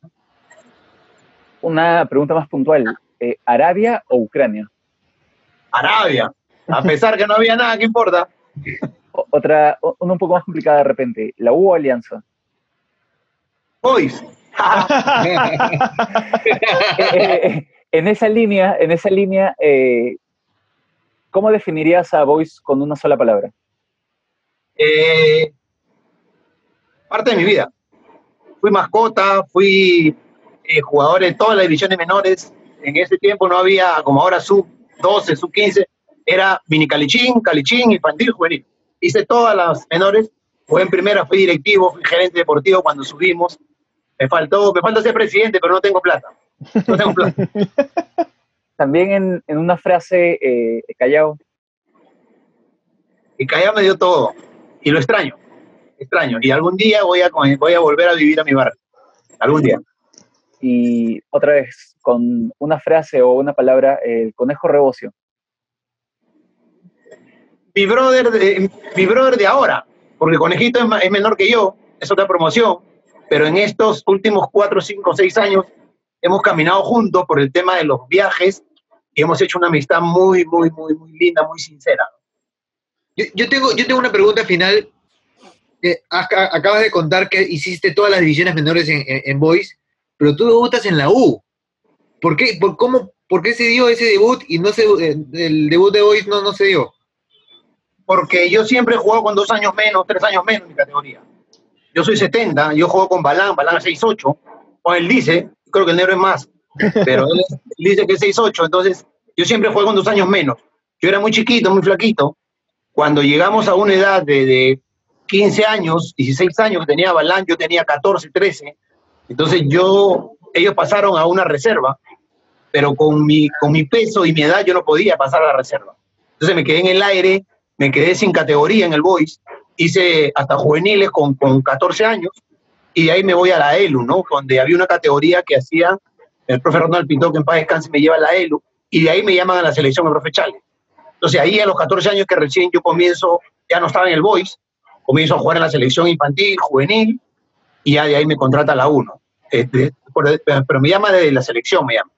Una pregunta más puntual. Eh, ¿Arabia o Ucrania? Arabia. A pesar que no había nada que importa. Otra, una un poco más complicada de repente. ¿La U o Alianza? Boys. en esa línea, en esa línea, eh, ¿cómo definirías a Boys con una sola palabra? Eh, parte de mi vida. Fui mascota, fui eh, jugador en todas las divisiones menores. En ese tiempo no había, como ahora, sub 12, sub 15. Era mini calichín, calichín, infantil, juvenil. Hice todas las menores. Fui en primera, fui directivo, fui gerente deportivo cuando subimos me faltó, me falta ser presidente, pero no tengo plata. No tengo plata. También en, una frase, eh, Callao. Y Callao me dio todo. Y lo extraño. Extraño. Y algún día voy a, voy a volver a vivir a mi barrio. Algún día. Y otra vez, con una frase o una palabra, el conejo rebocio. Mi brother de, mi brother de ahora, porque el conejito es, es menor que yo, es otra promoción, pero en estos últimos cuatro, cinco, seis años hemos caminado juntos por el tema de los viajes y hemos hecho una amistad muy, muy, muy, muy linda, muy sincera. Yo, tengo, yo tengo una pregunta final. acabas de contar que hiciste todas las divisiones menores en, en, Boys, pero tú debutas en la U. ¿Por qué, por, cómo, ¿Por qué se dio ese debut y no se, eh, el debut de Boys no, no se dio? Porque yo siempre he jugado con dos años menos, tres años menos en mi categoría. Yo soy 70, yo juego con Balán, Balán es 6'8, o él dice, creo que el negro es más, pero él, dice que es 6'8, entonces yo siempre juego con dos años menos. Yo era muy chiquito, muy flaquito, cuando llegamos a una edad de, de 15 años, 16 años que tenía Balán, yo tenía 14, 13, entonces yo, ellos pasaron a una reserva, pero con mi, con mi peso y mi edad yo no podía pasar a la reserva. Entonces me quedé en el aire, me quedé sin categoría en el Boys, hice hasta juveniles con, con 14 años, y de ahí me voy a la ELU, ¿no? Donde había una categoría que hacía el profe Ronald Pinto, que en paz descanse, me lleva a la ELU, y de ahí me llaman a la selección el profe Chale. Entonces ahí a los 14 años que recién yo comienzo, ya no estaba en el Boys, comienzo a jugar en la selección infantil, juvenil, y ya de ahí me contrata la 1. Este, pero me llama de la selección, me llama.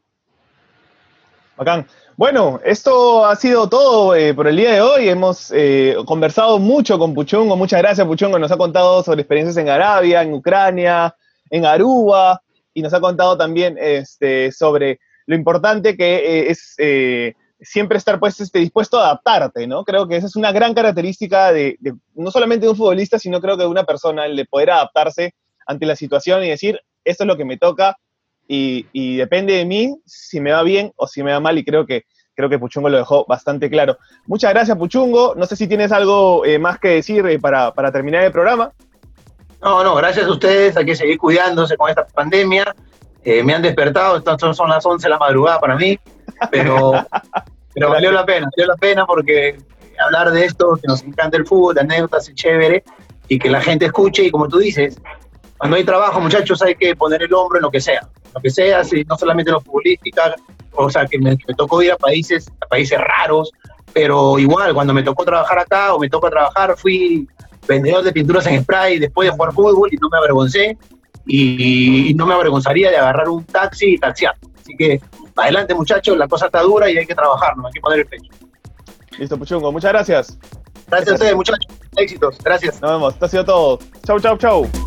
Bacán. Bueno, esto ha sido todo eh, por el día de hoy. Hemos eh, conversado mucho con Puchungo. Muchas gracias, Puchungo. Nos ha contado sobre experiencias en Arabia, en Ucrania, en Aruba, y nos ha contado también este, sobre lo importante que eh, es siempre estar pues, este, dispuesto a adaptarte, ¿no? Creo que esa es una gran característica de, no solamente de un futbolista, sino creo que de una persona, el de poder adaptarse ante la situación y decir, esto es lo que me toca y, depende de mí si me va bien o si me va mal y creo que, creo que Puchungo lo dejó bastante claro. Muchas gracias, Puchungo. No sé si tienes algo eh, más que decir eh, para, terminar el programa. No, no, gracias a ustedes. Hay que seguir cuidándose con esta pandemia. Eh, me han despertado, entonces son las 11 de la madrugada para mí, pero, pero valió la pena, valió la pena porque hablar de esto, que nos encanta el fútbol, de anécdotas es chévere, y que la gente escuche, y como tú dices, cuando hay trabajo, muchachos, hay que poner el hombro en lo que sea. Lo que sea, si, no solamente en lo futbolística, o sea, que me, tocó ir a países, a países raros, pero igual, cuando me tocó trabajar acá o me tocó trabajar, fui vendedor de pinturas en spray después de jugar fútbol y no me avergoncé y, no me avergonzaría de agarrar un taxi y taxiar. Así que adelante muchachos, la cosa está dura y hay que trabajar, no hay que poner el pecho. Listo, Puchungo, muchas gracias. Gracias, a ustedes muchachos, éxitos, gracias. Nos vemos, esto ha sido todo. Chau, chau, chau.